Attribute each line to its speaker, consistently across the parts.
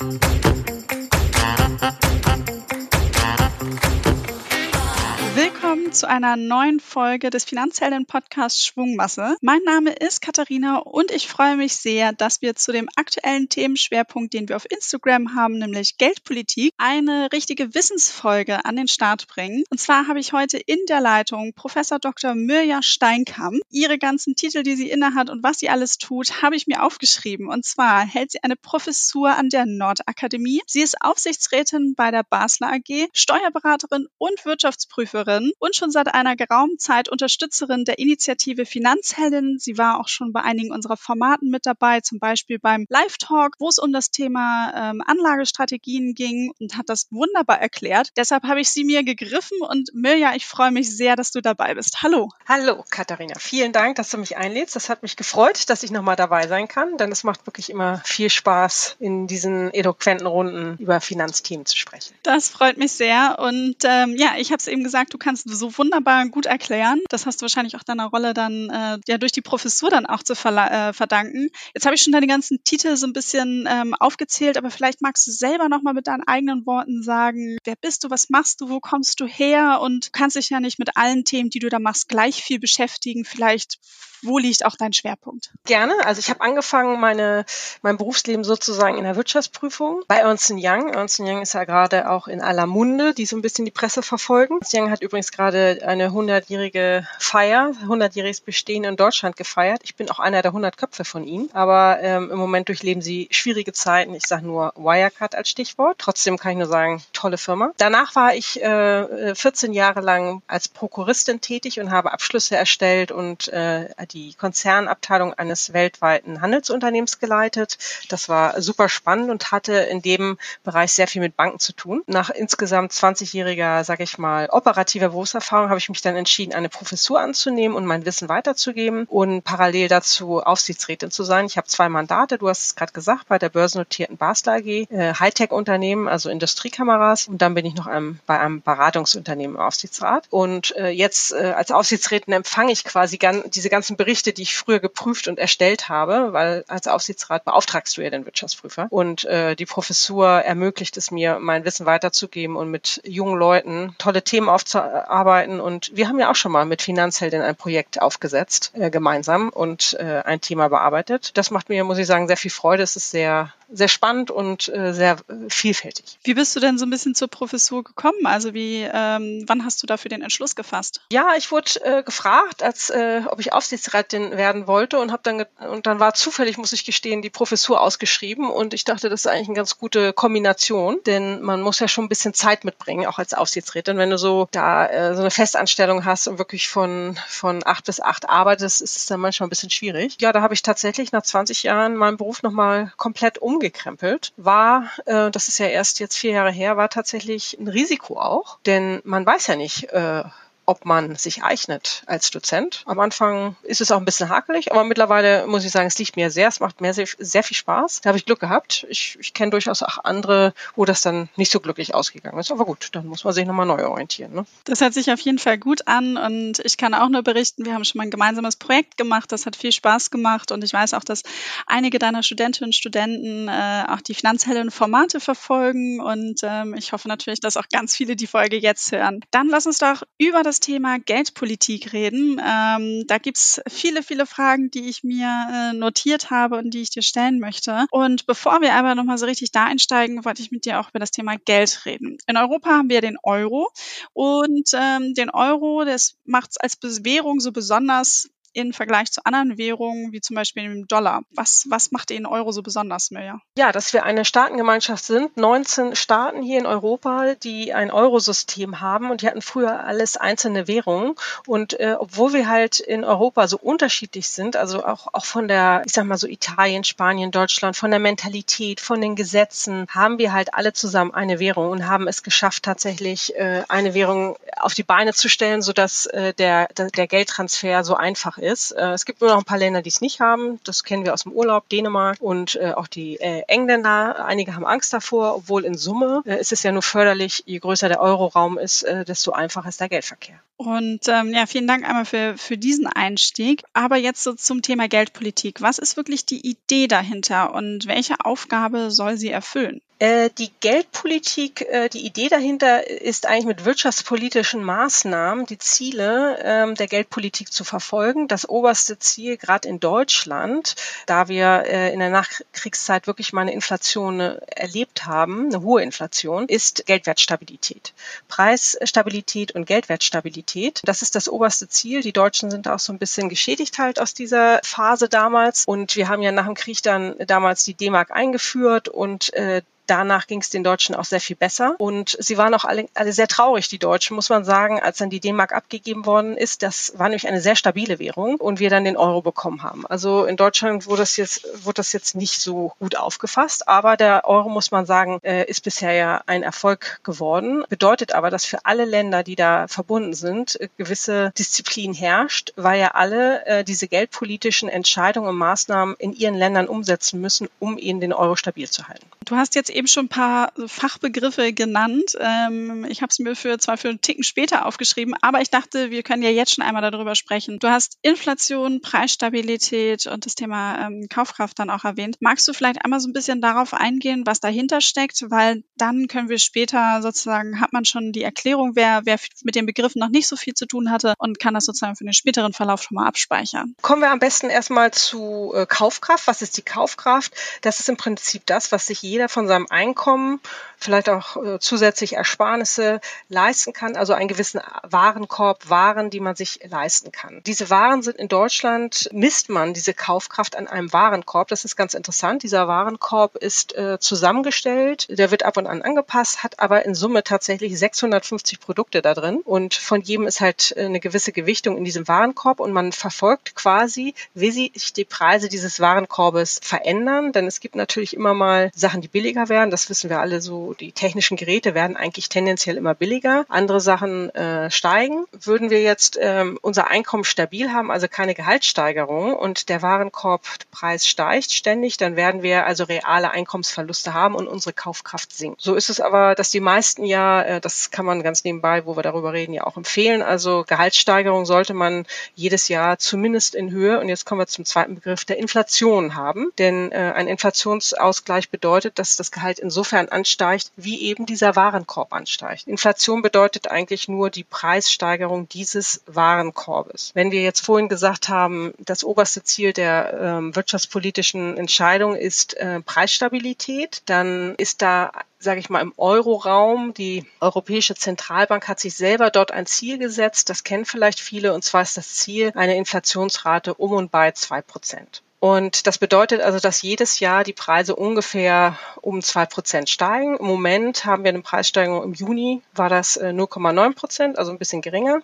Speaker 1: Thank you. Willkommen zu einer neuen Folge des Finanzhelden-Podcasts Schwungmasse. Mein Name ist Katharina und ich freue mich sehr, dass wir zu dem aktuellen Themenschwerpunkt, den wir auf Instagram haben, nämlich Geldpolitik, eine richtige Wissensfolge an den Start bringen. Und zwar habe ich heute in der Leitung Professor Dr. Mirja Steinkamp. Ihre ganzen Titel, die sie innehat und was sie alles tut, habe ich mir aufgeschrieben. Und zwar hält sie eine Professur an der Nordakademie. Sie ist Aufsichtsrätin bei der Basler AG, Steuerberaterin und Wirtschaftsprüferin und schon seit einer geraumen Zeit Unterstützerin der Initiative Finanzheldin. Sie war auch schon bei einigen unserer Formaten mit dabei, zum Beispiel beim Live-Talk, wo es um das Thema ähm, Anlagestrategien ging und hat das wunderbar erklärt. Deshalb habe ich sie mir gegriffen und Mirja, ich freue mich sehr, dass du dabei bist. Hallo.
Speaker 2: Hallo, Katharina. Vielen Dank, dass du mich einlädst. Das hat mich gefreut, dass ich nochmal dabei sein kann, denn es macht wirklich immer viel Spaß, in diesen eloquenten Runden über Finanzthemen zu sprechen.
Speaker 1: Das freut mich sehr. Und ähm, ja, ich habe es eben gesagt, du kannst so wunderbar gut erklären. Das hast du wahrscheinlich auch deiner Rolle dann äh, ja durch die Professur dann auch zu äh, verdanken. Jetzt habe ich schon deine ganzen Titel so ein bisschen ähm, aufgezählt, aber vielleicht magst du selber nochmal mit deinen eigenen Worten sagen, wer bist du, was machst du, wo kommst du her und du kannst dich ja nicht mit allen Themen, die du da machst, gleich viel beschäftigen. Vielleicht wo liegt auch dein Schwerpunkt?
Speaker 2: Gerne. Also ich habe angefangen, meine, mein Berufsleben sozusagen in der Wirtschaftsprüfung bei Ernst Young. Ernst Young ist ja gerade auch in aller Munde, die so ein bisschen die Presse verfolgen. Ernst Young hat übrigens gerade eine 100-jährige Feier, 100-jähriges Bestehen in Deutschland gefeiert. Ich bin auch einer der 100 Köpfe von ihnen. Aber ähm, im Moment durchleben sie schwierige Zeiten. Ich sage nur Wirecard als Stichwort. Trotzdem kann ich nur sagen, tolle Firma. Danach war ich äh, 14 Jahre lang als Prokuristin tätig und habe Abschlüsse erstellt und äh, die Konzernabteilung eines weltweiten Handelsunternehmens geleitet. Das war super spannend und hatte in dem Bereich sehr viel mit Banken zu tun. Nach insgesamt 20-jähriger, sage ich mal, operativer Berufserfahrung habe ich mich dann entschieden, eine Professur anzunehmen und mein Wissen weiterzugeben und parallel dazu Aufsichtsrätin zu sein. Ich habe zwei Mandate, du hast es gerade gesagt, bei der börsennotierten Basler AG, äh, Hightech-Unternehmen, also Industriekameras und dann bin ich noch einem, bei einem Beratungsunternehmen im Aufsichtsrat und äh, jetzt äh, als Aufsichtsrätin empfange ich quasi gan diese ganzen Berichte, die ich früher geprüft und erstellt habe, weil als Aufsichtsrat beauftragst du ja den Wirtschaftsprüfer. Und äh, die Professur ermöglicht es mir, mein Wissen weiterzugeben und mit jungen Leuten tolle Themen aufzuarbeiten. Und wir haben ja auch schon mal mit Finanzheldin ein Projekt aufgesetzt, äh, gemeinsam und äh, ein Thema bearbeitet. Das macht mir, muss ich sagen, sehr viel Freude. Es ist sehr sehr spannend und äh, sehr äh, vielfältig.
Speaker 1: Wie bist du denn so ein bisschen zur Professur gekommen? Also wie, ähm, wann hast du dafür den Entschluss gefasst?
Speaker 2: Ja, ich wurde äh, gefragt, als äh, ob ich Aufsichtsrätin werden wollte und habe dann und dann war zufällig, muss ich gestehen, die Professur ausgeschrieben und ich dachte, das ist eigentlich eine ganz gute Kombination, denn man muss ja schon ein bisschen Zeit mitbringen, auch als Aufsichtsrätin. Wenn du so da äh, so eine Festanstellung hast und wirklich von von acht bis acht arbeitest, ist es dann manchmal ein bisschen schwierig. Ja, da habe ich tatsächlich nach 20 Jahren meinen Beruf nochmal komplett um umgekrempelt, war, äh, das ist ja erst jetzt vier Jahre her, war tatsächlich ein Risiko auch, denn man weiß ja nicht, äh, ob man sich eignet als Dozent. Am Anfang ist es auch ein bisschen hakelig, aber mittlerweile muss ich sagen, es liegt mir sehr, es macht mir sehr, sehr viel Spaß. Da habe ich Glück gehabt. Ich, ich kenne durchaus auch andere, wo das dann nicht so glücklich ausgegangen ist. Aber gut, dann muss man sich nochmal neu orientieren. Ne?
Speaker 1: Das hört sich auf jeden Fall gut an und ich kann auch nur berichten, wir haben schon mal ein gemeinsames Projekt gemacht, das hat viel Spaß gemacht und ich weiß auch, dass einige deiner Studentinnen und Studenten äh, auch die finanziellen Formate verfolgen und ähm, ich hoffe natürlich, dass auch ganz viele die Folge jetzt hören. Dann lass uns doch über das Thema Geldpolitik reden. Ähm, da gibt's viele, viele Fragen, die ich mir äh, notiert habe und die ich dir stellen möchte. Und bevor wir aber nochmal so richtig da einsteigen, wollte ich mit dir auch über das Thema Geld reden. In Europa haben wir den Euro und ähm, den Euro, das macht es als Währung so besonders im Vergleich zu anderen Währungen, wie zum Beispiel dem Dollar. Was, was macht den Euro so besonders, Mirja?
Speaker 2: Ja, dass wir eine Staatengemeinschaft sind. 19 Staaten hier in Europa, die ein Eurosystem haben und die hatten früher alles einzelne Währungen. Und äh, obwohl wir halt in Europa so unterschiedlich sind, also auch, auch von der, ich sag mal so Italien, Spanien, Deutschland, von der Mentalität, von den Gesetzen, haben wir halt alle zusammen eine Währung und haben es geschafft, tatsächlich äh, eine Währung auf die Beine zu stellen, sodass äh, der, der Geldtransfer so einfach ist. Äh, es gibt nur noch ein paar Länder, die es nicht haben. Das kennen wir aus dem Urlaub, Dänemark und äh, auch die äh, Engländer. Einige haben Angst davor, obwohl in Summe ist es ja nur förderlich, je größer der Euroraum ist, desto einfacher ist der Geldverkehr.
Speaker 1: Und ähm, ja, vielen Dank einmal für, für diesen Einstieg. Aber jetzt so zum Thema Geldpolitik. Was ist wirklich die Idee dahinter und welche Aufgabe soll sie erfüllen?
Speaker 2: Äh, die Geldpolitik, äh, die Idee dahinter ist eigentlich mit wirtschaftspolitischen Maßnahmen die Ziele ähm, der Geldpolitik zu verfolgen. Das oberste Ziel, gerade in Deutschland, da wir äh, in der Nachkriegszeit wirklich mal eine Inflation erlebt haben, eine hohe Inflation, ist Geldwertstabilität. Preisstabilität und Geldwertstabilität. Das ist das oberste Ziel. Die Deutschen sind auch so ein bisschen geschädigt halt aus dieser Phase damals. Und wir haben ja nach dem Krieg dann damals die D-Mark eingeführt und danach ging es den Deutschen auch sehr viel besser. Und sie waren auch alle, alle sehr traurig, die Deutschen, muss man sagen, als dann die D-Mark abgegeben worden ist. Das war nämlich eine sehr stabile Währung und wir dann den Euro bekommen haben. Also in Deutschland wurde das jetzt, wurde das jetzt nicht so gut aufgefasst, aber der Euro, muss man sagen, äh, ist bisher ja ein Erfolg geworden. Bedeutet aber, dass für alle Länder, die da verbunden sind, gewisse Disziplin herrscht, weil ja alle äh, diese geldpolitischen Entscheidungen und Maßnahmen in ihren Ländern umsetzen müssen, um ihnen den Euro stabil zu halten.
Speaker 1: Du hast jetzt eben schon ein paar Fachbegriffe genannt. Ähm, ich habe es mir für zwar für einen Ticken später aufgeschrieben, aber ich dachte, wir können ja jetzt schon einmal darüber sprechen. Du hast Inflation, Preisstabilität und das Thema ähm, Kaufkraft dann auch erwähnt. Magst du vielleicht einmal so ein bisschen darauf eingehen, was dahinter steckt? Weil dann können wir später sozusagen, hat man schon die Erklärung, wer, wer mit den Begriffen noch nicht so viel zu tun hatte und kann das sozusagen für den späteren Verlauf schon mal abspeichern.
Speaker 2: Kommen wir am besten erstmal zu äh, Kaufkraft. Was ist die Kaufkraft? Das ist im Prinzip das, was sich jeder von seinem Einkommen, vielleicht auch äh, zusätzlich Ersparnisse leisten kann, also einen gewissen Warenkorb, Waren, die man sich leisten kann. Diese Waren sind in Deutschland, misst man diese Kaufkraft an einem Warenkorb. Das ist ganz interessant. Dieser Warenkorb ist äh, zusammengestellt, der wird ab und an angepasst, hat aber in Summe tatsächlich 650 Produkte da drin und von jedem ist halt äh, eine gewisse Gewichtung in diesem Warenkorb und man verfolgt quasi, wie sich die Preise dieses Warenkorbes verändern, denn es gibt natürlich immer mal Sachen, die billiger werden. Das wissen wir alle so. Die technischen Geräte werden eigentlich tendenziell immer billiger. Andere Sachen äh, steigen. Würden wir jetzt ähm, unser Einkommen stabil haben, also keine Gehaltssteigerung und der Warenkorbpreis steigt ständig, dann werden wir also reale Einkommensverluste haben und unsere Kaufkraft sinkt. So ist es aber, dass die meisten ja, äh, das kann man ganz nebenbei, wo wir darüber reden, ja auch empfehlen. Also Gehaltssteigerung sollte man jedes Jahr zumindest in Höhe, und jetzt kommen wir zum zweiten Begriff, der Inflation haben. Denn äh, ein Inflationsausgleich bedeutet, dass das Gehalt insofern ansteigt, wie eben dieser Warenkorb ansteigt. Inflation bedeutet eigentlich nur die Preissteigerung dieses Warenkorbes. Wenn wir jetzt vorhin gesagt haben, das oberste Ziel der ähm, wirtschaftspolitischen Entscheidung ist äh, Preisstabilität, dann ist da sage ich mal, im Euroraum. Die Europäische Zentralbank hat sich selber dort ein Ziel gesetzt. Das kennen vielleicht viele. Und zwar ist das Ziel eine Inflationsrate um und bei zwei Prozent. Und das bedeutet also, dass jedes Jahr die Preise ungefähr um zwei Prozent steigen. Im Moment haben wir eine Preissteigerung im Juni, war das 0,9 äh, Prozent, also ein bisschen geringer.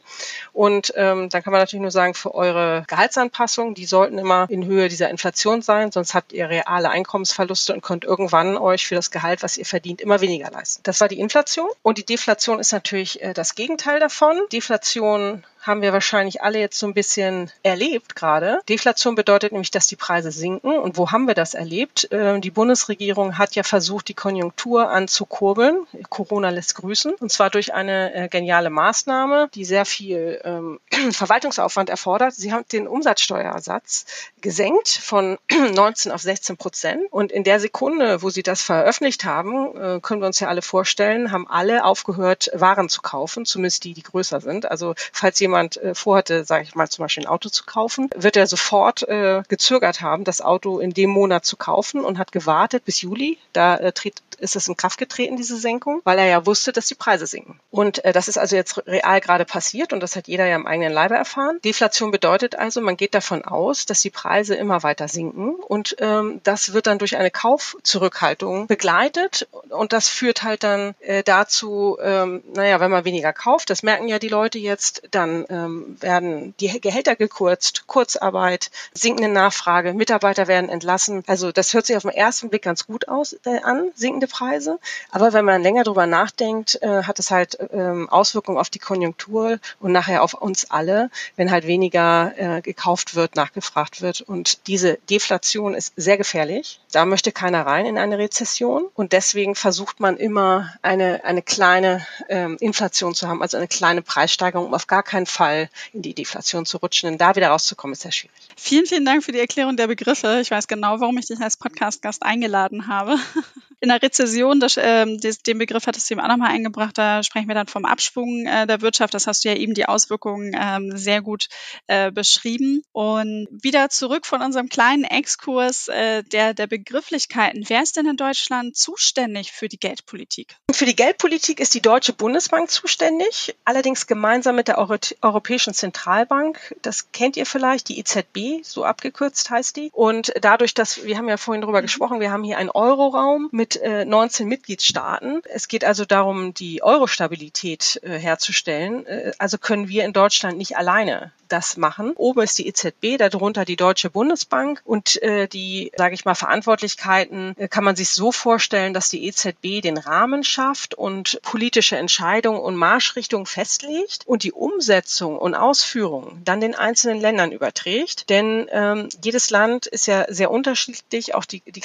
Speaker 2: Und ähm, dann kann man natürlich nur sagen, für eure Gehaltsanpassungen, die sollten immer in Höhe dieser Inflation sein, sonst habt ihr reale Einkommensverluste und könnt irgendwann euch für das Gehalt, was ihr verdient, immer weniger leisten. Das war die Inflation. Und die Deflation ist natürlich äh, das Gegenteil davon. Deflation haben wir wahrscheinlich alle jetzt so ein bisschen erlebt gerade. Deflation bedeutet nämlich, dass die Preise sinken. Und wo haben wir das erlebt? Ähm, die Bundesregierung hat ja versucht, die Konjunktur anzukurbeln. Corona lässt grüßen. Und zwar durch eine äh, geniale Maßnahme, die sehr viel ähm, Verwaltungsaufwand erfordert. Sie haben den Umsatzsteuersatz gesenkt von 19 auf 16 Prozent. Und in der Sekunde, wo sie das veröffentlicht haben, äh, können wir uns ja alle vorstellen, haben alle aufgehört, Waren zu kaufen, zumindest die, die größer sind. Also falls jemand jemand äh, vorhatte, sage ich mal zum Beispiel ein Auto zu kaufen, wird er sofort äh, gezögert haben, das Auto in dem Monat zu kaufen und hat gewartet bis Juli. Da äh, tritt, ist es in Kraft getreten, diese Senkung, weil er ja wusste, dass die Preise sinken. Und äh, das ist also jetzt real gerade passiert und das hat jeder ja im eigenen Leibe erfahren. Deflation bedeutet also, man geht davon aus, dass die Preise immer weiter sinken und ähm, das wird dann durch eine Kaufzurückhaltung begleitet und das führt halt dann äh, dazu, ähm, naja, wenn man weniger kauft, das merken ja die Leute jetzt, dann ähm, werden die Gehälter gekürzt, Kurzarbeit, sinkende Nachfrage, Mitarbeiter werden entlassen. Also das hört sich auf den ersten Blick ganz gut aus äh, an, sinkende Preise. Aber wenn man länger drüber nachdenkt, äh, hat es halt ähm, Auswirkungen auf die Konjunktur und nachher auf uns alle, wenn halt weniger äh, gekauft wird, nachgefragt wird. Und diese Deflation ist sehr gefährlich. Da möchte keiner rein in eine Rezession. Und deswegen versucht man immer eine, eine kleine ähm, Inflation zu haben, also eine kleine Preissteigerung, um auf gar keinen Fall in die Deflation zu rutschen. Denn da wieder rauszukommen, ist sehr schwierig.
Speaker 1: Vielen, vielen Dank für die Erklärung der Begriffe. Ich weiß genau, warum ich dich als Podcast-Gast eingeladen habe. in der Rezession, das, ähm, des, den Begriff hattest du eben auch nochmal eingebracht, da sprechen wir dann vom Abschwung äh, der Wirtschaft. Das hast du ja eben die Auswirkungen ähm, sehr gut äh, beschrieben. Und wieder zurück von unserem kleinen Exkurs äh, der, der Begrifflichkeiten. Wer ist denn in Deutschland zuständig für die Geldpolitik?
Speaker 2: Für die Geldpolitik ist die Deutsche Bundesbank zuständig, allerdings gemeinsam mit der Euro Europäischen Zentralbank. Das kennt ihr vielleicht, die EZB, so abgekürzt heißt die. Und dadurch, dass, wir haben ja vorhin darüber mhm. gesprochen, wir haben hier einen Euroraum mit äh, 19 Mitgliedstaaten. Es geht also darum, die Euro-Stabilität äh, herzustellen. Äh, also können wir in Deutschland nicht alleine das machen. Oben ist die EZB, darunter die Deutsche Bundesbank und äh, die, sage ich mal, Verantwortlichkeiten äh, kann man sich so vorstellen, dass die EZB den Rahmen schafft und politische Entscheidungen und Marschrichtungen festlegt und die Umsetzung und Ausführung dann den einzelnen Ländern überträgt. Denn ähm, jedes Land ist ja sehr unterschiedlich, auch die, die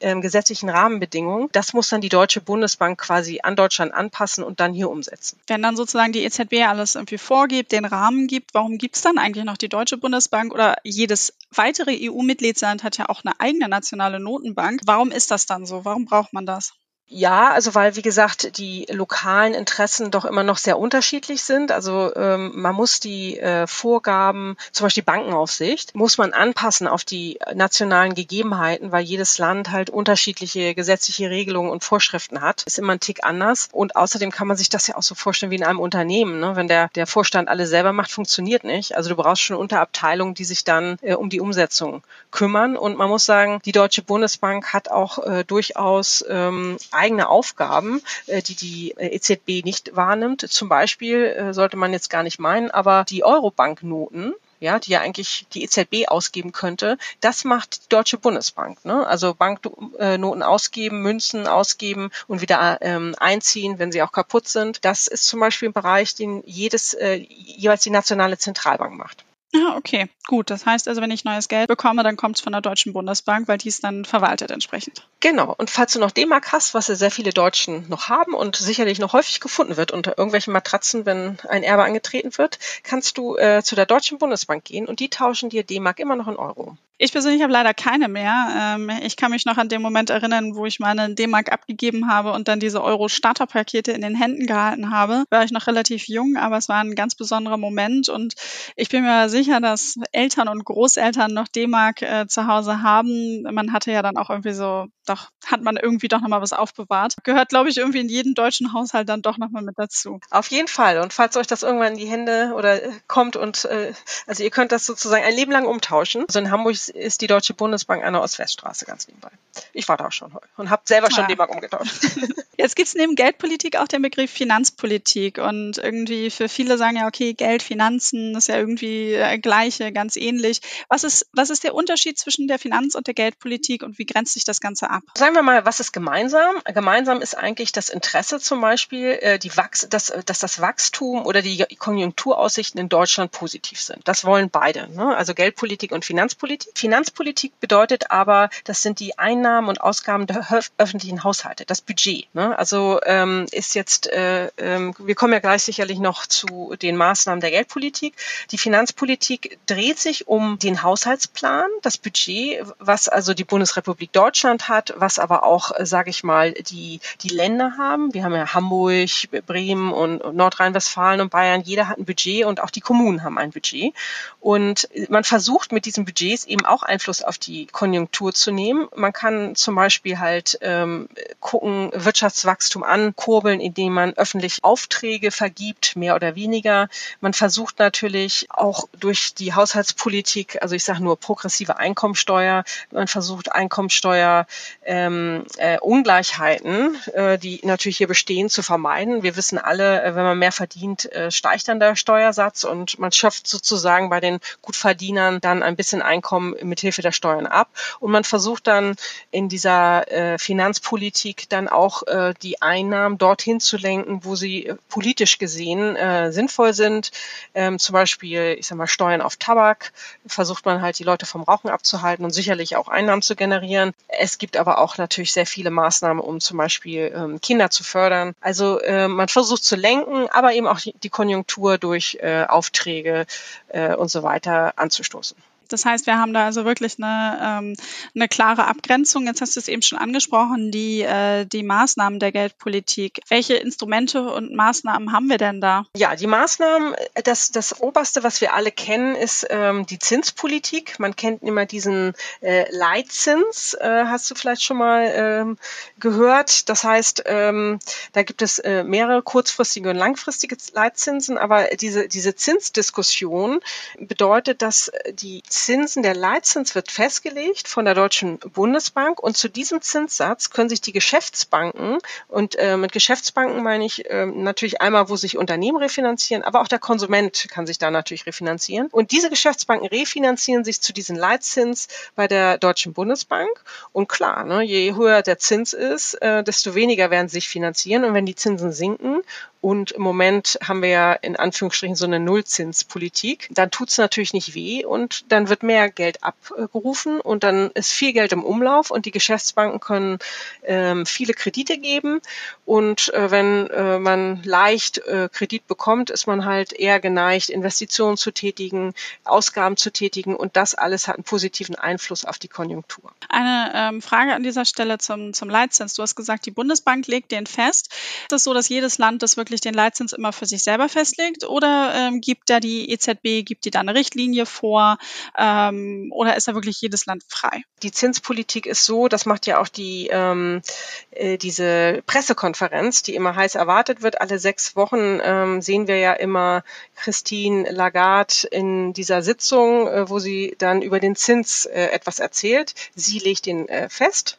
Speaker 2: äh, gesetzlichen Rahmenbedingungen. Das muss dann die Deutsche Bundesbank quasi an Deutschland anpassen und dann hier umsetzen.
Speaker 1: Wenn dann sozusagen die EZB alles irgendwie vorgibt, den Rahmen gibt, warum gibt es dann eigentlich noch die Deutsche Bundesbank oder jedes weitere EU-Mitgliedsland hat ja auch eine eigene nationale Notenbank? Warum ist das dann so? Warum braucht man das?
Speaker 2: Ja, also weil, wie gesagt, die lokalen Interessen doch immer noch sehr unterschiedlich sind. Also ähm, man muss die äh, Vorgaben, zum Beispiel Bankenaufsicht, muss man anpassen auf die nationalen Gegebenheiten, weil jedes Land halt unterschiedliche gesetzliche Regelungen und Vorschriften hat. Ist immer ein Tick anders. Und außerdem kann man sich das ja auch so vorstellen wie in einem Unternehmen. Ne? Wenn der, der Vorstand alles selber macht, funktioniert nicht. Also du brauchst schon Unterabteilungen, die sich dann äh, um die Umsetzung kümmern. Und man muss sagen, die Deutsche Bundesbank hat auch äh, durchaus ähm, eigene Aufgaben, äh, die die äh, EZB nicht wahrnimmt. Zum Beispiel äh, sollte man jetzt gar nicht meinen, aber die Eurobanknoten, ja, die ja eigentlich die EZB ausgeben könnte, das macht die Deutsche Bundesbank. Ne? Also Banknoten ausgeben, Münzen ausgeben und wieder ähm, einziehen, wenn sie auch kaputt sind. Das ist zum Beispiel ein Bereich, den jedes äh, jeweils die nationale Zentralbank macht.
Speaker 1: Ah, okay. Gut. Das heißt also, wenn ich neues Geld bekomme, dann kommt es von der Deutschen Bundesbank, weil die es dann verwaltet entsprechend.
Speaker 2: Genau. Und falls du noch D-Mark hast, was ja sehr viele Deutschen noch haben und sicherlich noch häufig gefunden wird unter irgendwelchen Matratzen, wenn ein Erbe angetreten wird, kannst du äh, zu der Deutschen Bundesbank gehen und die tauschen dir D-Mark immer noch in Euro.
Speaker 1: Ich persönlich habe leider keine mehr. Ähm, ich kann mich noch an den Moment erinnern, wo ich meine D-Mark abgegeben habe und dann diese Euro-Starter-Pakete in den Händen gehalten habe. War ich noch relativ jung, aber es war ein ganz besonderer Moment und ich bin mir sicher, dass Eltern und Großeltern noch D-Mark äh, zu Hause haben. Man hatte ja dann auch irgendwie so, doch, hat man irgendwie doch nochmal was aufbewahrt. Gehört, glaube ich, irgendwie in jeden deutschen Haushalt dann doch nochmal mit dazu.
Speaker 2: Auf jeden Fall. Und falls euch das irgendwann in die Hände oder äh, kommt und, äh, also ihr könnt das sozusagen ein Leben lang umtauschen. Also in Hamburg ist die Deutsche Bundesbank an der Ostweststraße ganz nebenbei. Ich war da auch schon und habe selber schon ja. D-Mark umgetauscht.
Speaker 1: Jetzt gibt es neben Geldpolitik auch den Begriff Finanzpolitik und irgendwie für viele sagen ja, okay, Geld, Finanzen, das ist ja irgendwie äh, gleiche, ganz ähnlich. Was ist, was ist der Unterschied zwischen der Finanz- und der Geldpolitik und wie grenzt sich das Ganze ab?
Speaker 2: Sagen wir mal, was ist gemeinsam? Gemeinsam ist eigentlich das Interesse zum Beispiel, äh, die Wachs dass, dass das Wachstum oder die Konjunkturaussichten in Deutschland positiv sind. Das wollen beide, ne? also Geldpolitik und Finanzpolitik. Finanzpolitik bedeutet aber, das sind die Einnahmen und Ausgaben der öffentlichen Haushalte, das Budget. Ne? Also ähm, ist jetzt, äh, äh, wir kommen ja gleich sicherlich noch zu den Maßnahmen der Geldpolitik. Die Finanzpolitik dreht sich um den Haushaltsplan, das Budget, was also die Bundesrepublik Deutschland hat, was aber auch, äh, sage ich mal, die, die Länder haben. Wir haben ja Hamburg, Bremen und, Nordrhein-Westfalen und Bayern. Jeder hat ein Budget und auch die Kommunen haben ein Budget. Und man versucht mit diesen Budgets eben auch Einfluss auf die Konjunktur zu nehmen. Man kann zum Beispiel halt ähm, gucken, Wirtschaftswachstum ankurbeln, indem man öffentlich Aufträge vergibt, mehr oder weniger. Man versucht natürlich auch durch die Haushaltspolitik, also ich sage nur progressive Einkommensteuer, man versucht Einkommensteuer ähm, äh, Ungleichheiten, äh, die natürlich hier bestehen, zu vermeiden. Wir wissen alle, äh, wenn man mehr verdient, äh, steigt dann der Steuersatz und man schöpft sozusagen bei den Gutverdienern dann ein bisschen Einkommen mit Hilfe der Steuern ab. Und man versucht dann in dieser äh, Finanzpolitik dann auch äh, die Einnahmen dorthin zu lenken, wo sie politisch gesehen äh, sinnvoll sind. Ähm, zum Beispiel, ich sag mal, Steuern auf Tabak versucht man halt die Leute vom Rauchen abzuhalten und sicherlich auch Einnahmen zu generieren. Es gibt aber auch natürlich sehr viele Maßnahmen, um zum Beispiel ähm, Kinder zu fördern. Also äh, man versucht zu lenken, aber eben auch die, die Konjunktur durch äh, Aufträge äh, und so weiter anzustoßen.
Speaker 1: Das heißt, wir haben da also wirklich eine, ähm, eine klare Abgrenzung. Jetzt hast du es eben schon angesprochen, die, äh, die Maßnahmen der Geldpolitik. Welche Instrumente und Maßnahmen haben wir denn da?
Speaker 2: Ja, die Maßnahmen, das, das Oberste, was wir alle kennen, ist ähm, die Zinspolitik. Man kennt immer diesen äh, Leitzins, äh, hast du vielleicht schon mal ähm, gehört. Das heißt, ähm, da gibt es äh, mehrere kurzfristige und langfristige Leitzinsen, aber diese, diese Zinsdiskussion bedeutet, dass die Zinsen, der Leitzins wird festgelegt von der Deutschen Bundesbank und zu diesem Zinssatz können sich die Geschäftsbanken und äh, mit Geschäftsbanken meine ich äh, natürlich einmal, wo sich Unternehmen refinanzieren, aber auch der Konsument kann sich da natürlich refinanzieren. Und diese Geschäftsbanken refinanzieren sich zu diesem Leitzins bei der Deutschen Bundesbank. Und klar, ne, je höher der Zins ist, äh, desto weniger werden sie sich finanzieren. Und wenn die Zinsen sinken und im Moment haben wir ja in Anführungsstrichen so eine Nullzinspolitik. Dann tut es natürlich nicht weh und dann wird mehr Geld abgerufen und dann ist viel Geld im Umlauf und die Geschäftsbanken können ähm, viele Kredite geben. Und äh, wenn äh, man leicht äh, Kredit bekommt, ist man halt eher geneigt, Investitionen zu tätigen, Ausgaben zu tätigen und das alles hat einen positiven Einfluss auf die Konjunktur.
Speaker 1: Eine ähm, Frage an dieser Stelle zum, zum Leitzins. Du hast gesagt, die Bundesbank legt den fest. Ist es so, dass jedes Land das wirklich wirklich den Leitzins immer für sich selber festlegt oder ähm, gibt da die EZB, gibt die da eine Richtlinie vor ähm, oder ist da wirklich jedes Land frei?
Speaker 2: Die Zinspolitik ist so, das macht ja auch die ähm, äh, diese Pressekonferenz, die immer heiß erwartet wird. Alle sechs Wochen ähm, sehen wir ja immer Christine Lagarde in dieser Sitzung, äh, wo sie dann über den Zins äh, etwas erzählt. Sie legt den äh, fest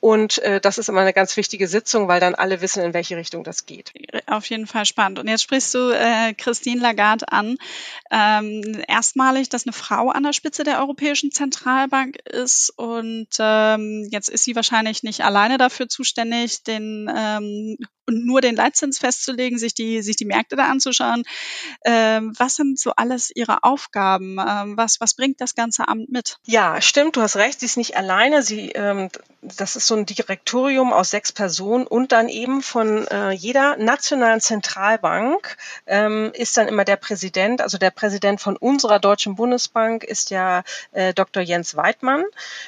Speaker 2: und äh, das ist immer eine ganz wichtige Sitzung, weil dann alle wissen, in welche Richtung das geht.
Speaker 1: Auf jeden Fall spannend. Und jetzt sprichst du äh, Christine Lagarde an. Ähm, erstmalig, dass eine Frau an der Spitze der Europäischen Zentralbank ist. Und ähm, jetzt ist sie wahrscheinlich nicht alleine dafür zuständig, den ähm, und nur den Leitzins festzulegen, sich die, sich die Märkte da anzuschauen. Ähm, was sind so alles Ihre Aufgaben? Ähm, was, was bringt das ganze Amt mit?
Speaker 2: Ja, stimmt, du hast recht, sie ist nicht alleine. Sie, ähm, das ist so ein Direktorium aus sechs Personen und dann eben von äh, jeder nationalen Zentralbank ähm, ist dann immer der Präsident, also der Präsident von unserer Deutschen Bundesbank ist ja äh, Dr. Jens Weidmann.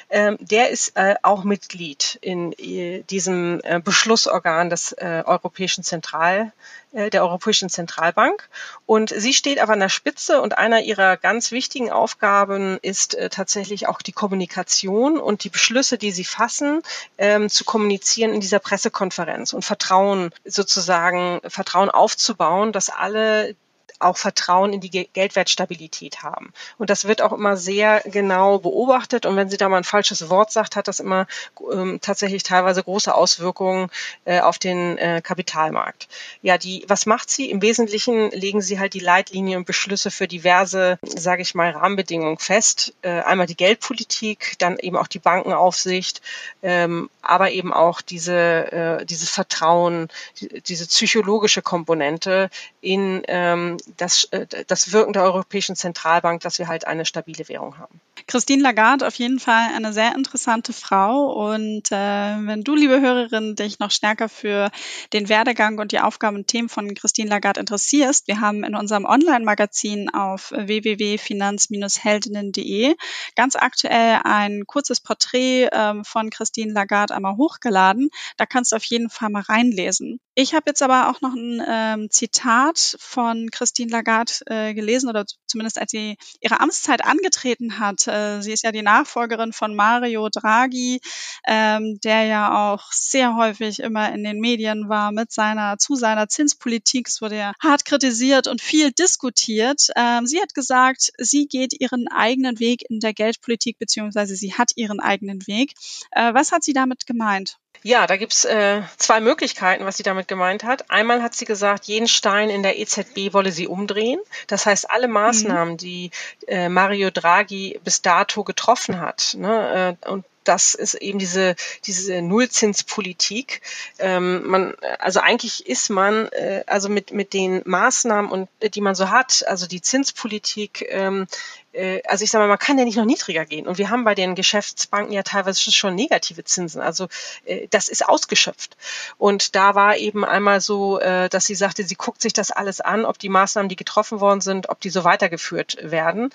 Speaker 2: Ähm, der ist äh, auch Mitglied in äh, diesem äh, Beschlussorgan des äh, Europäischen Zentral, äh, der Europäischen Zentralbank. Und sie steht aber an der Spitze und einer ihrer ganz wichtigen Aufgaben ist äh, tatsächlich auch die Kommunikation und die Beschlüsse, die sie fassen, ähm, zu kommunizieren in dieser Pressekonferenz und Vertrauen sozusagen, Vertrauen aufzubauen, dass alle auch Vertrauen in die Geldwertstabilität haben. Und das wird auch immer sehr genau beobachtet. Und wenn sie da mal ein falsches Wort sagt, hat das immer ähm, tatsächlich teilweise große Auswirkungen äh, auf den äh, Kapitalmarkt. Ja, die, was macht sie? Im Wesentlichen legen sie halt die Leitlinien und Beschlüsse für diverse, sage ich mal, Rahmenbedingungen fest. Äh, einmal die Geldpolitik, dann eben auch die Bankenaufsicht, ähm, aber eben auch diese, äh, dieses Vertrauen, die, diese psychologische Komponente in ähm, das, äh, das Wirken der Europäischen Zentralbank, dass wir halt eine stabile Währung haben.
Speaker 1: Christine Lagarde auf jeden Fall eine sehr interessante Frau. Und äh, wenn du, liebe Hörerin, dich noch stärker für den Werdegang und die Aufgaben und Themen von Christine Lagarde interessierst, wir haben in unserem Online-Magazin auf www.finanz-heldinnen.de ganz aktuell ein kurzes Porträt ähm, von Christine Lagarde einmal hochgeladen. Da kannst du auf jeden Fall mal reinlesen. Ich habe jetzt aber auch noch ein ähm, Zitat von Christine Lagarde äh, gelesen oder zumindest als sie ihre Amtszeit angetreten hat. Äh, sie ist ja die Nachfolgerin von Mario Draghi, ähm, der ja auch sehr häufig immer in den Medien war mit seiner zu seiner Zinspolitik. Es wurde ja hart kritisiert und viel diskutiert. Ähm, sie hat gesagt, sie geht ihren eigenen Weg in der Geldpolitik beziehungsweise sie hat ihren eigenen Weg. Äh, was hat sie damit gemeint?
Speaker 2: Ja, da gibt's äh, zwei Möglichkeiten, was sie damit gemeint hat. Einmal hat sie gesagt, jeden Stein in der EZB wolle sie umdrehen. Das heißt, alle Maßnahmen, mhm. die äh, Mario Draghi bis dato getroffen hat, ne, äh, und das ist eben diese, diese Nullzinspolitik. Ähm, man, also eigentlich ist man, äh, also mit, mit den Maßnahmen und die man so hat, also die Zinspolitik, ähm, äh, also ich sage mal, man kann ja nicht noch niedriger gehen. Und wir haben bei den Geschäftsbanken ja teilweise schon negative Zinsen. Also äh, das ist ausgeschöpft. Und da war eben einmal so, äh, dass sie sagte, sie guckt sich das alles an, ob die Maßnahmen, die getroffen worden sind, ob die so weitergeführt werden.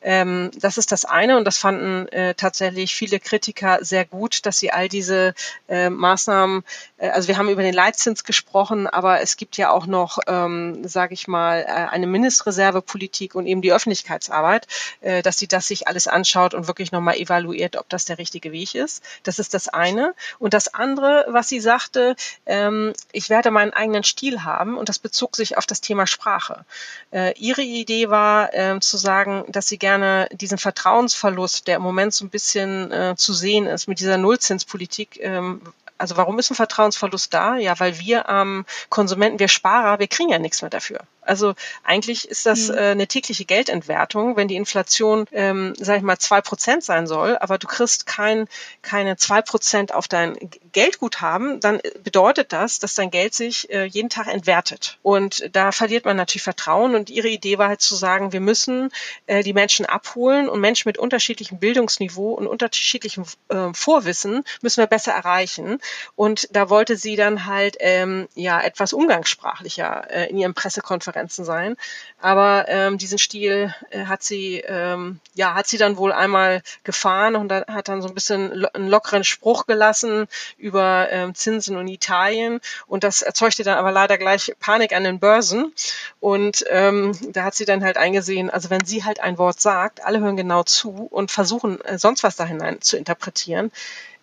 Speaker 2: Ähm, das ist das eine. Und das fanden tatsächlich viele Kritiker sehr gut, dass sie all diese Maßnahmen, also wir haben über den Leitzins gesprochen, aber es gibt ja auch noch, ähm, sage ich mal, eine Mindestreservepolitik und eben die Öffentlichkeitsarbeit. Äh, dass sie das sich alles anschaut und wirklich nochmal evaluiert, ob das der richtige Weg ist. Das ist das eine. Und das andere, was sie sagte, ähm, ich werde meinen eigenen Stil haben und das bezog sich auf das Thema Sprache. Äh, ihre Idee war ähm, zu sagen, dass sie gerne diesen Vertrauensverlust, der im Moment so ein bisschen äh, zu sehen ist mit dieser Nullzinspolitik, ähm, also warum ist ein Vertrauensverlust da? Ja, weil wir ähm, Konsumenten, wir Sparer, wir kriegen ja nichts mehr dafür. Also eigentlich ist das mhm. äh, eine tägliche Geldentwertung, wenn die Inflation, ähm, sag ich mal, zwei Prozent sein soll, aber du kriegst kein, keine zwei Prozent auf dein Geldguthaben, dann bedeutet das, dass dein Geld sich äh, jeden Tag entwertet. Und da verliert man natürlich Vertrauen. Und ihre Idee war halt zu sagen, wir müssen äh, die Menschen abholen und Menschen mit unterschiedlichem Bildungsniveau und unterschiedlichem äh, Vorwissen müssen wir besser erreichen. Und da wollte sie dann halt ähm, ja etwas umgangssprachlicher äh, in ihren Pressekonferenzen Grenzen sein. Aber ähm, diesen Stil äh, hat sie, ähm, ja, hat sie dann wohl einmal gefahren und hat dann so ein bisschen lo einen lockeren Spruch gelassen über ähm, Zinsen und Italien. Und das erzeugte dann aber leider gleich Panik an den Börsen. Und ähm, da hat sie dann halt eingesehen, also wenn sie halt ein Wort sagt, alle hören genau zu und versuchen äh, sonst was da hinein zu interpretieren,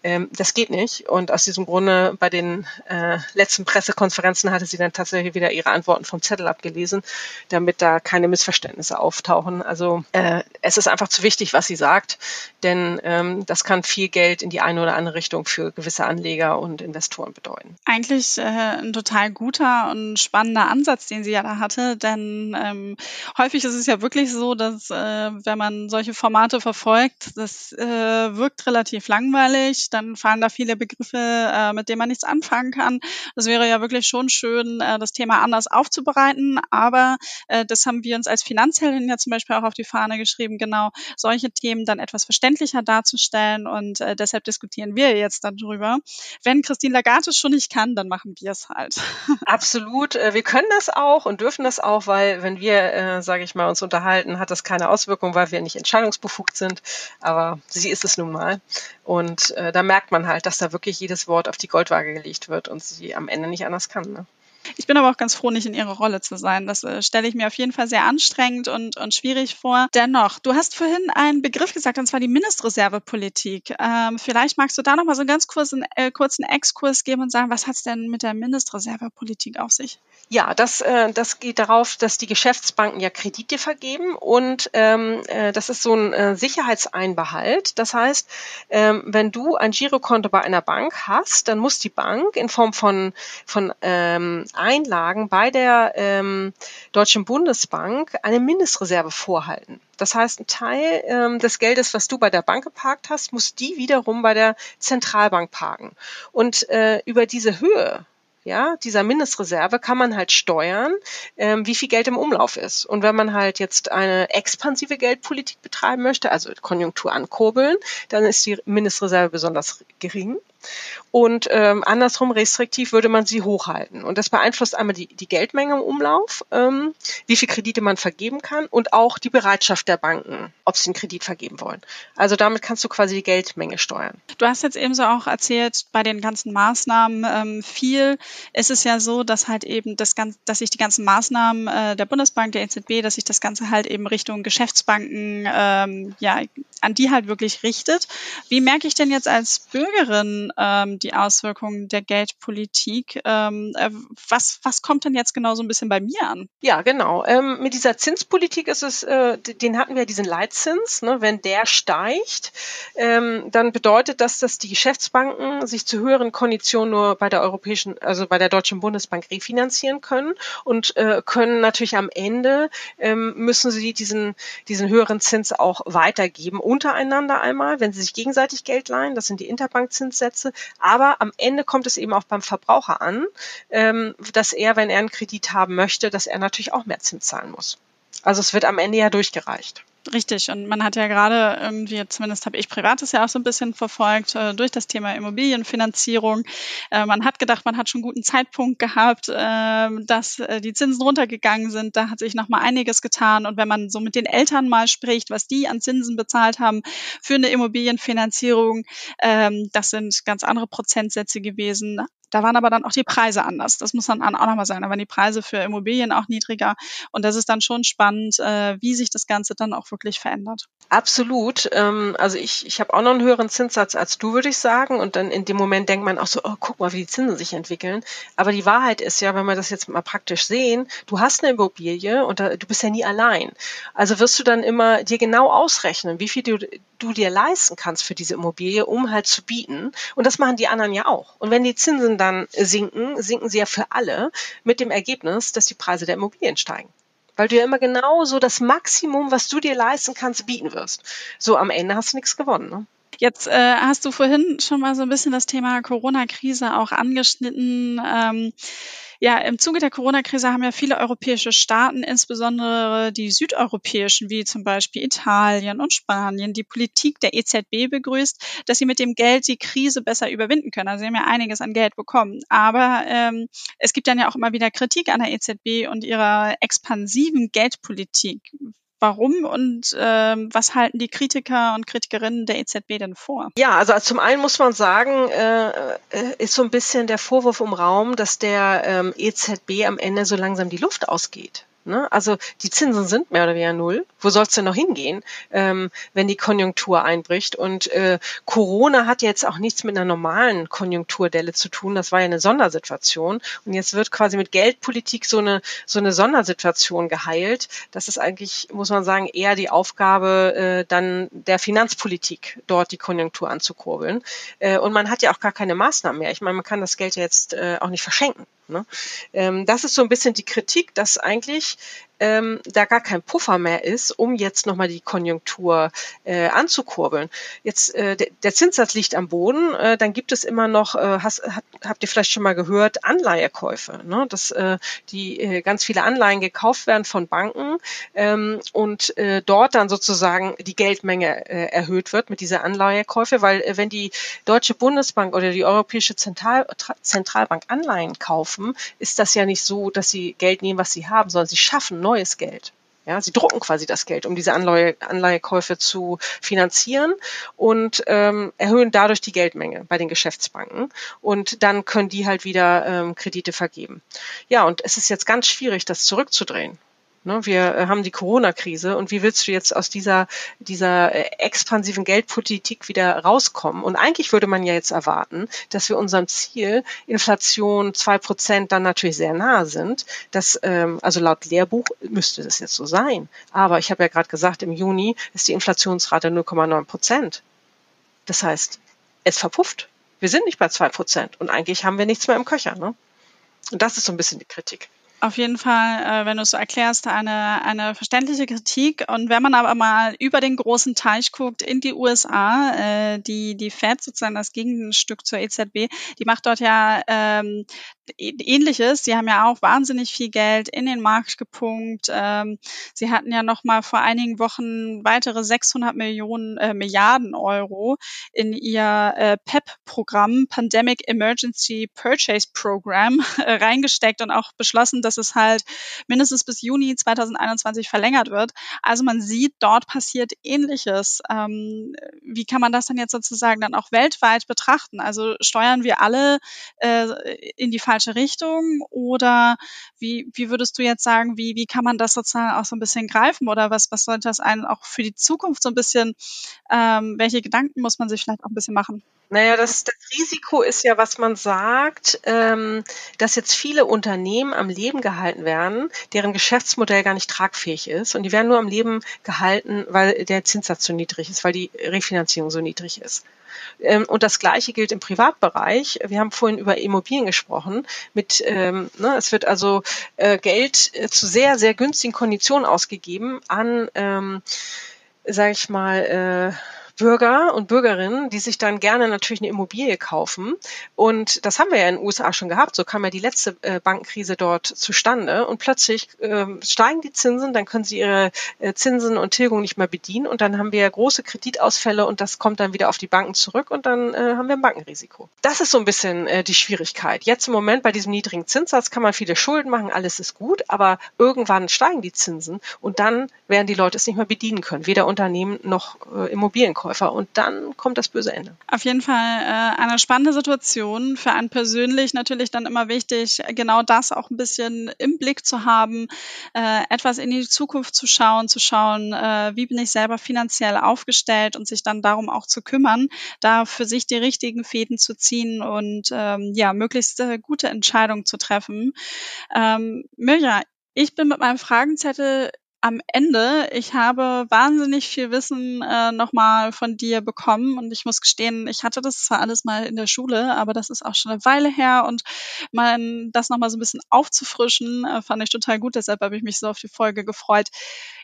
Speaker 2: ähm, das geht nicht. Und aus diesem Grunde bei den äh, letzten Pressekonferenzen hatte sie dann tatsächlich wieder ihre Antworten vom Zettel abgelesen, damit da keine Missverständnisse auftauchen. Also äh, es ist einfach zu wichtig, was sie sagt, denn ähm, das kann viel Geld in die eine oder andere Richtung für gewisse Anleger und Investoren bedeuten.
Speaker 1: Eigentlich äh, ein total guter und spannender Ansatz, den sie ja da hatte, denn ähm, häufig ist es ja wirklich so, dass äh, wenn man solche Formate verfolgt, das äh, wirkt relativ langweilig dann fallen da viele Begriffe, äh, mit denen man nichts anfangen kann. Das wäre ja wirklich schon schön, äh, das Thema anders aufzubereiten. Aber äh, das haben wir uns als Finanzheldin ja zum Beispiel auch auf die Fahne geschrieben, genau solche Themen dann etwas verständlicher darzustellen. Und äh, deshalb diskutieren wir jetzt darüber. Wenn Christine Lagarde es schon nicht kann, dann machen wir es halt.
Speaker 2: Absolut. Äh, wir können das auch und dürfen das auch, weil wenn wir, äh, sage ich mal, uns unterhalten, hat das keine Auswirkung, weil wir nicht entscheidungsbefugt sind. Aber sie ist es nun mal. Und äh, da merkt man halt, dass da wirklich jedes Wort auf die Goldwaage gelegt wird und sie am Ende nicht anders kann. Ne?
Speaker 1: Ich bin aber auch ganz froh, nicht in ihrer Rolle zu sein. Das äh, stelle ich mir auf jeden Fall sehr anstrengend und, und schwierig vor. Dennoch, du hast vorhin einen Begriff gesagt, und zwar die Mindestreservepolitik. Ähm, vielleicht magst du da noch mal so einen ganz kurzen, äh, kurzen Exkurs geben und sagen, was hat es denn mit der Mindestreservepolitik auf sich?
Speaker 2: Ja, das, äh, das geht darauf, dass die Geschäftsbanken ja Kredite vergeben und ähm, äh, das ist so ein äh, Sicherheitseinbehalt. Das heißt, ähm, wenn du ein Girokonto bei einer Bank hast, dann muss die Bank in Form von, von ähm, Einlagen bei der ähm, Deutschen Bundesbank eine Mindestreserve vorhalten. Das heißt, ein Teil ähm, des Geldes, was du bei der Bank geparkt hast, muss die wiederum bei der Zentralbank parken. Und äh, über diese Höhe ja, dieser Mindestreserve kann man halt steuern, ähm, wie viel Geld im Umlauf ist. Und wenn man halt jetzt eine expansive Geldpolitik betreiben möchte, also Konjunktur ankurbeln, dann ist die Mindestreserve besonders gering. Und ähm, andersrum restriktiv würde man sie hochhalten. Und das beeinflusst einmal die, die Geldmenge im Umlauf, ähm, wie viel Kredite man vergeben kann und auch die Bereitschaft der Banken, ob sie einen Kredit vergeben wollen. Also damit kannst du quasi die Geldmenge steuern.
Speaker 1: Du hast jetzt ebenso auch erzählt, bei den ganzen Maßnahmen ähm, viel ist es ja so, dass halt eben das ganze, dass sich die ganzen Maßnahmen äh, der Bundesbank, der EZB, dass sich das Ganze halt eben Richtung Geschäftsbanken, ähm, ja, an die halt wirklich richtet. Wie merke ich denn jetzt als Bürgerin, ähm, die Auswirkungen der Geldpolitik. Ähm, äh, was, was kommt denn jetzt genau so ein bisschen bei mir an?
Speaker 2: Ja, genau. Ähm, mit dieser Zinspolitik ist es, äh, den hatten wir diesen Leitzins. Ne? Wenn der steigt, ähm, dann bedeutet das, dass die Geschäftsbanken sich zu höheren Konditionen nur bei der europäischen, also bei der Deutschen Bundesbank refinanzieren können und äh, können natürlich am Ende ähm, müssen sie diesen, diesen höheren Zins auch weitergeben untereinander einmal, wenn sie sich gegenseitig Geld leihen. Das sind die Interbankzinssätze. Aber am Ende kommt es eben auch beim Verbraucher an, ähm, dass er, wenn er einen Kredit haben möchte, dass er natürlich auch mehr Zins zahlen muss. Also es wird am Ende ja durchgereicht.
Speaker 1: Richtig, und man hat ja gerade irgendwie, zumindest habe ich privates ja auch so ein bisschen verfolgt, äh, durch das Thema Immobilienfinanzierung. Äh, man hat gedacht, man hat schon guten Zeitpunkt gehabt, äh, dass äh, die Zinsen runtergegangen sind. Da hat sich noch mal einiges getan. Und wenn man so mit den Eltern mal spricht, was die an Zinsen bezahlt haben für eine Immobilienfinanzierung, ähm, das sind ganz andere Prozentsätze gewesen. Da waren aber dann auch die Preise anders. Das muss dann auch nochmal sein. Da waren die Preise für Immobilien auch niedriger. Und das ist dann schon spannend, äh, wie sich das Ganze dann auch wirklich verändert.
Speaker 2: Absolut. Ähm, also ich, ich habe auch noch einen höheren Zinssatz als du, würde ich sagen. Und dann in dem Moment denkt man auch so, oh, guck mal, wie die Zinsen sich entwickeln. Aber die Wahrheit ist ja, wenn wir das jetzt mal praktisch sehen, du hast eine Immobilie und du bist ja nie allein. Also wirst du dann immer dir genau ausrechnen, wie viel du, du dir leisten kannst für diese Immobilie, um halt zu bieten. Und das machen die anderen ja auch. Und wenn die Zinsen dann sinken, sinken sie ja für alle mit dem Ergebnis, dass die Preise der Immobilien steigen weil du ja immer genau so das Maximum, was du dir leisten kannst, bieten wirst. So am Ende hast du nichts gewonnen. Ne?
Speaker 1: Jetzt äh, hast du vorhin schon mal so ein bisschen das Thema Corona-Krise auch angeschnitten. Ähm, ja, im Zuge der Corona-Krise haben ja viele europäische Staaten, insbesondere die südeuropäischen, wie zum Beispiel Italien und Spanien, die Politik der EZB begrüßt, dass sie mit dem Geld die Krise besser überwinden können. Also sie haben ja einiges an Geld bekommen. Aber ähm, es gibt dann ja auch immer wieder Kritik an der EZB und ihrer expansiven Geldpolitik. Warum und ähm, was halten die Kritiker und Kritikerinnen der EZB denn vor?
Speaker 2: Ja, also zum einen muss man sagen, äh, äh, ist so ein bisschen der Vorwurf im Raum, dass der ähm, EZB am Ende so langsam die Luft ausgeht. Ne? Also die Zinsen sind mehr oder weniger null. Wo soll es denn noch hingehen, ähm, wenn die Konjunktur einbricht? Und äh, Corona hat jetzt auch nichts mit einer normalen Konjunkturdelle zu tun. Das war ja eine Sondersituation. Und jetzt wird quasi mit Geldpolitik so eine, so eine Sondersituation geheilt. Das ist eigentlich, muss man sagen, eher die Aufgabe äh, dann der Finanzpolitik, dort die Konjunktur anzukurbeln. Äh, und man hat ja auch gar keine Maßnahmen mehr. Ich meine, man kann das Geld ja jetzt äh, auch nicht verschenken. Ne? Ähm, das ist so ein bisschen die Kritik, dass eigentlich ähm, da gar kein Puffer mehr ist, um jetzt nochmal die Konjunktur äh, anzukurbeln. Jetzt äh, der, der Zinssatz liegt am Boden, äh, dann gibt es immer noch, äh, hast, hat, habt ihr vielleicht schon mal gehört, Anleihekäufe, ne? dass äh, die äh, ganz viele Anleihen gekauft werden von Banken ähm, und äh, dort dann sozusagen die Geldmenge äh, erhöht wird mit dieser Anleihekäufe, weil äh, wenn die Deutsche Bundesbank oder die Europäische Zentral, Zentralbank Anleihen kaufen, ist das ja nicht so, dass sie Geld nehmen, was sie haben, sondern sie schaffen neues Geld. Ja, sie drucken quasi das Geld, um diese Anleihe, Anleihekäufe zu finanzieren und ähm, erhöhen dadurch die Geldmenge bei den Geschäftsbanken. Und dann können die halt wieder ähm, Kredite vergeben. Ja, und es ist jetzt ganz schwierig, das zurückzudrehen. Ne, wir äh, haben die Corona-Krise und wie willst du jetzt aus dieser, dieser äh, expansiven Geldpolitik wieder rauskommen? Und eigentlich würde man ja jetzt erwarten, dass wir unserem Ziel Inflation zwei Prozent dann natürlich sehr nahe sind. Das, ähm, also laut Lehrbuch müsste das jetzt so sein. Aber ich habe ja gerade gesagt, im Juni ist die Inflationsrate 0,9 Prozent. Das heißt, es verpufft. Wir sind nicht bei zwei Prozent und eigentlich haben wir nichts mehr im Köcher. Ne? Und das ist so ein bisschen die Kritik
Speaker 1: auf jeden Fall, äh, wenn du es so erklärst, eine, eine verständliche Kritik. Und wenn man aber mal über den großen Teich guckt in die USA, äh, die, die Fed sozusagen das Gegenstück zur EZB, die macht dort ja ähm, ähnliches. Sie haben ja auch wahnsinnig viel Geld in den Markt gepumpt. Ähm, sie hatten ja noch mal vor einigen Wochen weitere 600 Millionen äh, Milliarden Euro in ihr äh, PEP-Programm, Pandemic Emergency Purchase Program, äh, reingesteckt und auch beschlossen, dass es halt mindestens bis Juni 2021 verlängert wird. Also man sieht, dort passiert Ähnliches. Ähm, wie kann man das dann jetzt sozusagen dann auch weltweit betrachten? Also steuern wir alle äh, in die falsche Richtung? Oder wie, wie würdest du jetzt sagen, wie, wie kann man das sozusagen auch so ein bisschen greifen? Oder was, was sollte das einen auch für die Zukunft so ein bisschen, ähm, welche Gedanken muss man sich vielleicht auch ein bisschen machen?
Speaker 2: Naja, das, das Risiko ist ja, was man sagt, ähm, dass jetzt viele Unternehmen am Leben gehalten werden, deren Geschäftsmodell gar nicht tragfähig ist. Und die werden nur am Leben gehalten, weil der Zinssatz so niedrig ist, weil die Refinanzierung so niedrig ist. Ähm, und das Gleiche gilt im Privatbereich. Wir haben vorhin über Immobilien gesprochen. Mit, ähm, ne, es wird also äh, Geld äh, zu sehr, sehr günstigen Konditionen ausgegeben an, ähm, sage ich mal, äh, Bürger und Bürgerinnen, die sich dann gerne natürlich eine Immobilie kaufen. Und das haben wir ja in den USA schon gehabt. So kam ja die letzte äh, Bankenkrise dort zustande. Und plötzlich äh, steigen die Zinsen, dann können sie ihre äh, Zinsen und Tilgung nicht mehr bedienen. Und dann haben wir große Kreditausfälle und das kommt dann wieder auf die Banken zurück und dann äh, haben wir ein Bankenrisiko. Das ist so ein bisschen äh, die Schwierigkeit. Jetzt im Moment bei diesem niedrigen Zinssatz kann man viele Schulden machen, alles ist gut, aber irgendwann steigen die Zinsen und dann werden die Leute es nicht mehr bedienen können, weder Unternehmen noch äh, Immobilienkäufer. Verkäufer und dann kommt das böse Ende.
Speaker 1: Auf jeden Fall äh, eine spannende Situation. Für einen persönlich natürlich dann immer wichtig, genau das auch ein bisschen im Blick zu haben, äh, etwas in die Zukunft zu schauen, zu schauen, äh, wie bin ich selber finanziell aufgestellt und sich dann darum auch zu kümmern, da für sich die richtigen Fäden zu ziehen und ähm, ja, möglichst äh, gute Entscheidungen zu treffen. Ähm, Mirja, ich bin mit meinem Fragenzettel am Ende, ich habe wahnsinnig viel Wissen äh, nochmal von dir bekommen und ich muss gestehen, ich hatte das zwar alles mal in der Schule, aber das ist auch schon eine Weile her und mein, das nochmal so ein bisschen aufzufrischen, äh, fand ich total gut, deshalb habe ich mich so auf die Folge gefreut.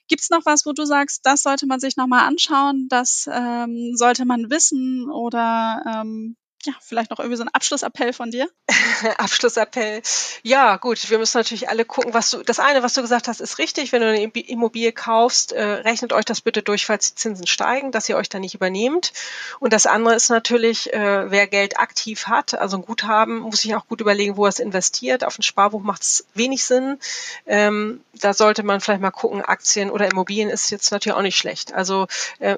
Speaker 1: Gibt's noch was, wo du sagst, das sollte man sich nochmal anschauen, das ähm, sollte man wissen oder ähm, ja, vielleicht noch irgendwie so ein Abschlussappell von dir?
Speaker 2: Abschlussappell. Ja, gut, wir müssen natürlich alle gucken, was du, das eine, was du gesagt hast, ist richtig. Wenn du eine Immobilie kaufst, äh, rechnet euch das bitte durch, falls die Zinsen steigen, dass ihr euch da nicht übernehmt. Und das andere ist natürlich, äh, wer Geld aktiv hat, also ein Guthaben, muss sich auch gut überlegen, wo er es investiert. Auf ein Sparbuch macht es wenig Sinn. Ähm, da sollte man vielleicht mal gucken, Aktien oder Immobilien ist jetzt natürlich auch nicht schlecht. Also äh,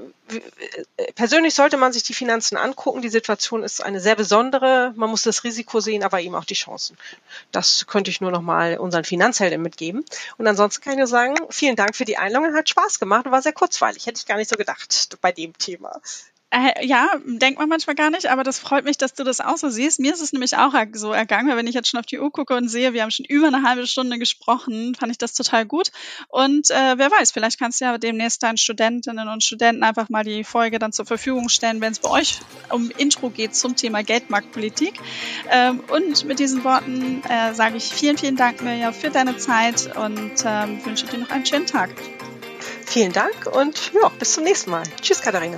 Speaker 2: persönlich sollte man sich die Finanzen angucken. Die Situation ist eine sehr besondere. Man muss das Risiko sehen, aber eben auch die Chancen. Das könnte ich nur noch mal unseren Finanzhelden mitgeben. Und ansonsten kann ich nur sagen, vielen Dank für die Einladung. Hat Spaß gemacht und war sehr kurzweilig. Hätte ich gar nicht so gedacht bei dem Thema.
Speaker 1: Äh, ja, denkt man manchmal gar nicht, aber das freut mich, dass du das auch so siehst. Mir ist es nämlich auch so ergangen, weil wenn ich jetzt schon auf die Uhr gucke und sehe, wir haben schon über eine halbe Stunde gesprochen, fand ich das total gut. Und äh, wer weiß, vielleicht kannst du ja demnächst deinen Studentinnen und Studenten einfach mal die Folge dann zur Verfügung stellen, wenn es bei euch um Intro geht zum Thema Geldmarktpolitik. Ähm, und mit diesen Worten äh, sage ich vielen, vielen Dank, Mirja, für deine Zeit und ähm, wünsche dir noch einen schönen Tag.
Speaker 2: Vielen Dank und ja, bis zum nächsten Mal. Tschüss, Katharina.